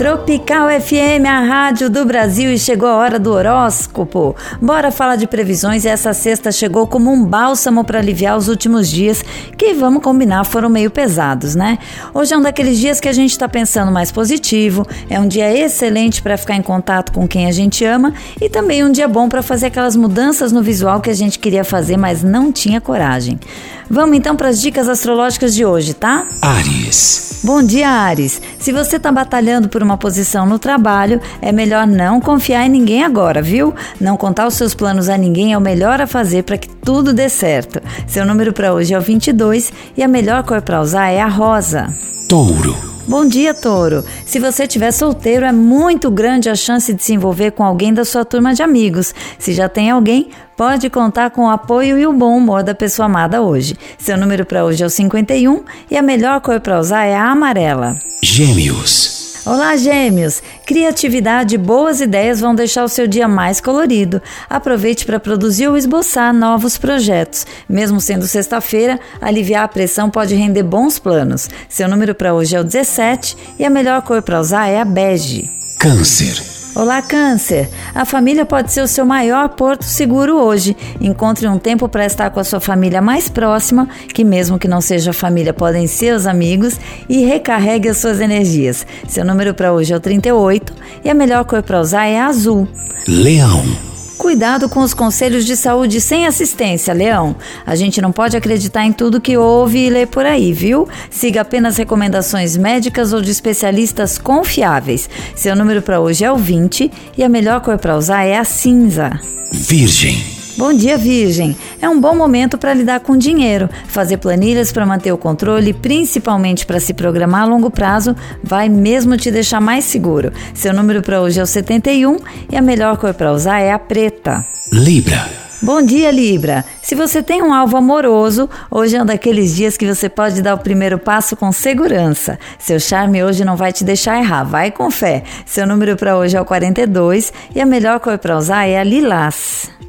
Tropical FM, a rádio do Brasil, e chegou a hora do horóscopo. Bora falar de previsões. Essa sexta chegou como um bálsamo para aliviar os últimos dias, que vamos combinar foram meio pesados, né? Hoje é um daqueles dias que a gente está pensando mais positivo. É um dia excelente para ficar em contato com quem a gente ama e também um dia bom para fazer aquelas mudanças no visual que a gente queria fazer, mas não tinha coragem. Vamos então para as dicas astrológicas de hoje, tá? Ares. Bom dia, Ares. Se você está batalhando por uma posição no trabalho, é melhor não confiar em ninguém agora, viu? Não contar os seus planos a ninguém é o melhor a fazer para que tudo dê certo. Seu número para hoje é o 22 e a melhor cor para usar é a rosa. Touro. Bom dia, Touro. Se você estiver solteiro, é muito grande a chance de se envolver com alguém da sua turma de amigos. Se já tem alguém, pode contar com o apoio e o bom humor da pessoa amada hoje. Seu número para hoje é o 51 e a melhor cor para usar é a amarela. Gêmeos. Olá, gêmeos! Criatividade e boas ideias vão deixar o seu dia mais colorido. Aproveite para produzir ou esboçar novos projetos. Mesmo sendo sexta-feira, aliviar a pressão pode render bons planos. Seu número para hoje é o 17 e a melhor cor para usar é a bege. Câncer. Olá, Câncer! A família pode ser o seu maior porto seguro hoje. Encontre um tempo para estar com a sua família mais próxima, que mesmo que não seja família, podem ser os amigos, e recarregue as suas energias. Seu número para hoje é o 38 e a melhor cor para usar é azul. Leão. Cuidado com os conselhos de saúde sem assistência, Leão. A gente não pode acreditar em tudo que ouve e lê por aí, viu? Siga apenas recomendações médicas ou de especialistas confiáveis. Seu número para hoje é o 20 e a melhor cor para usar é a cinza. Virgem. Bom dia, Virgem! É um bom momento para lidar com dinheiro. Fazer planilhas para manter o controle, principalmente para se programar a longo prazo, vai mesmo te deixar mais seguro. Seu número para hoje é o 71 e a melhor cor para usar é a preta. Libra. Bom dia, Libra! Se você tem um alvo amoroso, hoje é um daqueles dias que você pode dar o primeiro passo com segurança. Seu charme hoje não vai te deixar errar, vai com fé. Seu número para hoje é o 42 e a melhor cor para usar é a lilás.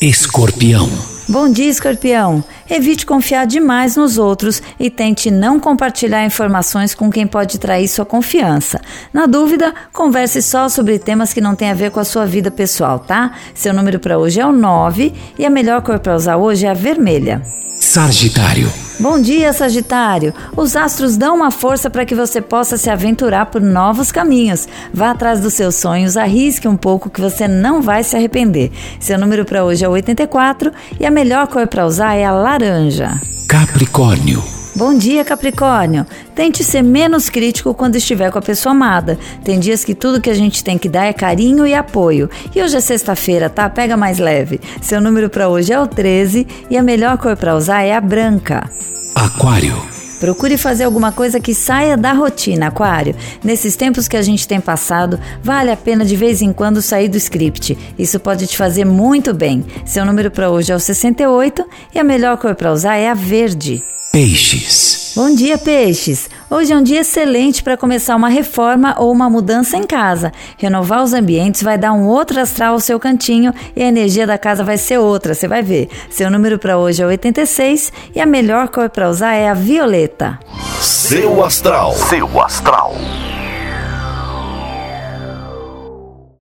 Escorpião. Bom dia, escorpião. Evite confiar demais nos outros e tente não compartilhar informações com quem pode trair sua confiança. Na dúvida, converse só sobre temas que não têm a ver com a sua vida pessoal, tá? Seu número para hoje é o 9 e a melhor cor para usar hoje é a vermelha. Sagitário. Bom dia, Sagitário! Os astros dão uma força para que você possa se aventurar por novos caminhos. Vá atrás dos seus sonhos, arrisque um pouco que você não vai se arrepender. Seu número para hoje é 84 e a melhor cor para usar é a laranja. Capricórnio. Bom dia, Capricórnio. Tente ser menos crítico quando estiver com a pessoa amada. Tem dias que tudo que a gente tem que dar é carinho e apoio. E hoje é sexta-feira, tá? Pega mais leve. Seu número para hoje é o 13 e a melhor cor para usar é a branca. Aquário. Procure fazer alguma coisa que saia da rotina, Aquário. Nesses tempos que a gente tem passado, vale a pena de vez em quando sair do script. Isso pode te fazer muito bem. Seu número para hoje é o 68 e a melhor cor para usar é a verde. Peixes. Bom dia, peixes! Hoje é um dia excelente para começar uma reforma ou uma mudança em casa. Renovar os ambientes vai dar um outro astral ao seu cantinho e a energia da casa vai ser outra, você vai ver. Seu número para hoje é 86 e a melhor cor para usar é a violeta. Seu Astral. Seu Astral.